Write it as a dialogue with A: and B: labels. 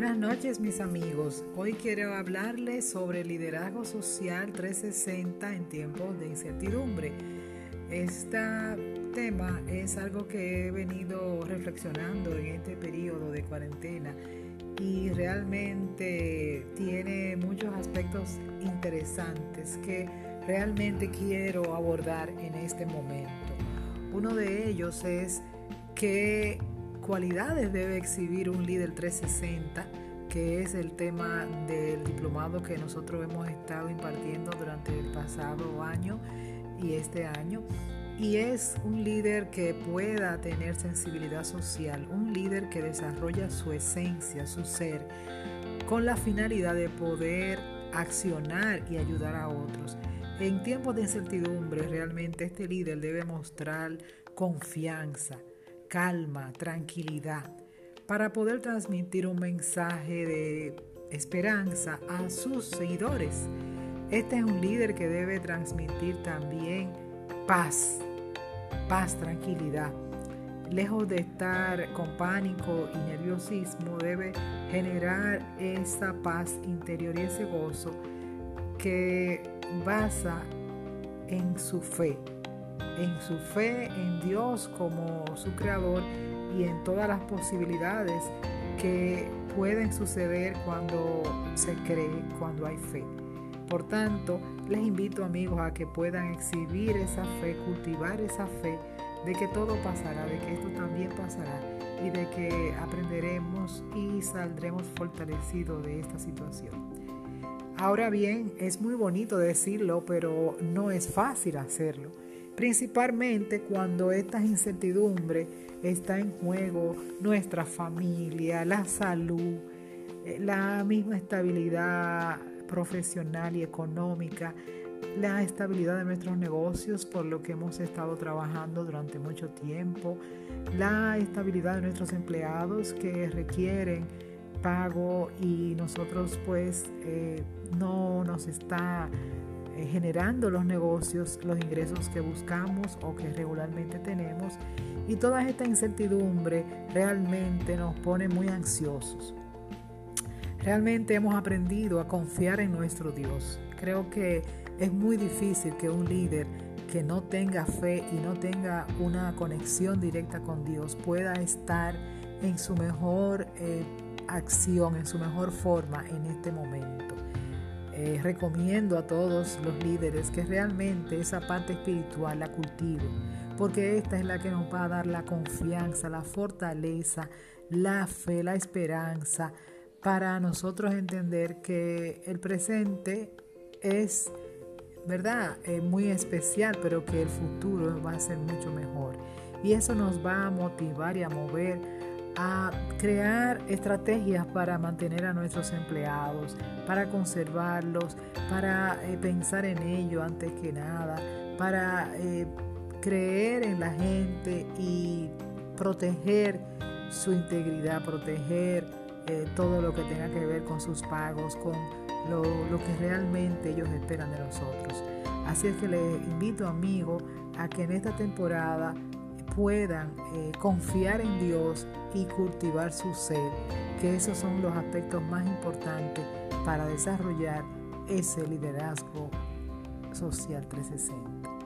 A: Buenas noches mis amigos. Hoy quiero hablarles sobre liderazgo social 360 en tiempos de incertidumbre. Este tema es algo que he venido reflexionando en este periodo de cuarentena y realmente tiene muchos aspectos interesantes que realmente quiero abordar en este momento. Uno de ellos es qué cualidades debe exhibir un líder 360, que es el tema del diplomado que nosotros hemos estado impartiendo durante el pasado año y este año. Y es un líder que pueda tener sensibilidad social, un líder que desarrolla su esencia, su ser, con la finalidad de poder accionar y ayudar a otros. En tiempos de incertidumbre, realmente este líder debe mostrar confianza, calma, tranquilidad, para poder transmitir un mensaje de esperanza a sus seguidores. Este es un líder que debe transmitir también paz, paz, tranquilidad. Lejos de estar con pánico y nerviosismo, debe generar esa paz interior y ese gozo que basa en su fe, en su fe en Dios como su creador y en todas las posibilidades que pueden suceder cuando se cree, cuando hay fe. Por tanto, les invito amigos a que puedan exhibir esa fe, cultivar esa fe de que todo pasará, de que esto también pasará y de que aprenderemos y saldremos fortalecidos de esta situación. Ahora bien, es muy bonito decirlo, pero no es fácil hacerlo. Principalmente cuando esta incertidumbre está en juego nuestra familia, la salud, eh, la misma estabilidad profesional y económica, la estabilidad de nuestros negocios por lo que hemos estado trabajando durante mucho tiempo, la estabilidad de nuestros empleados que requieren pago y nosotros pues eh, no nos está generando los negocios, los ingresos que buscamos o que regularmente tenemos y toda esta incertidumbre realmente nos pone muy ansiosos. Realmente hemos aprendido a confiar en nuestro Dios. Creo que es muy difícil que un líder que no tenga fe y no tenga una conexión directa con Dios pueda estar en su mejor eh, acción, en su mejor forma en este momento. Eh, recomiendo a todos los líderes que realmente esa parte espiritual la cultiven, porque esta es la que nos va a dar la confianza, la fortaleza, la fe, la esperanza, para nosotros entender que el presente es, ¿verdad?, eh, muy especial, pero que el futuro va a ser mucho mejor. Y eso nos va a motivar y a mover a crear estrategias para mantener a nuestros empleados, para conservarlos, para eh, pensar en ello antes que nada, para eh, creer en la gente y proteger su integridad, proteger eh, todo lo que tenga que ver con sus pagos, con lo, que realmente ellos esperan de nosotros. Así es que les invito, amigo, a que en esta temporada puedan eh, confiar en Dios y cultivar su ser, que esos son los aspectos más importantes para desarrollar ese liderazgo social 360.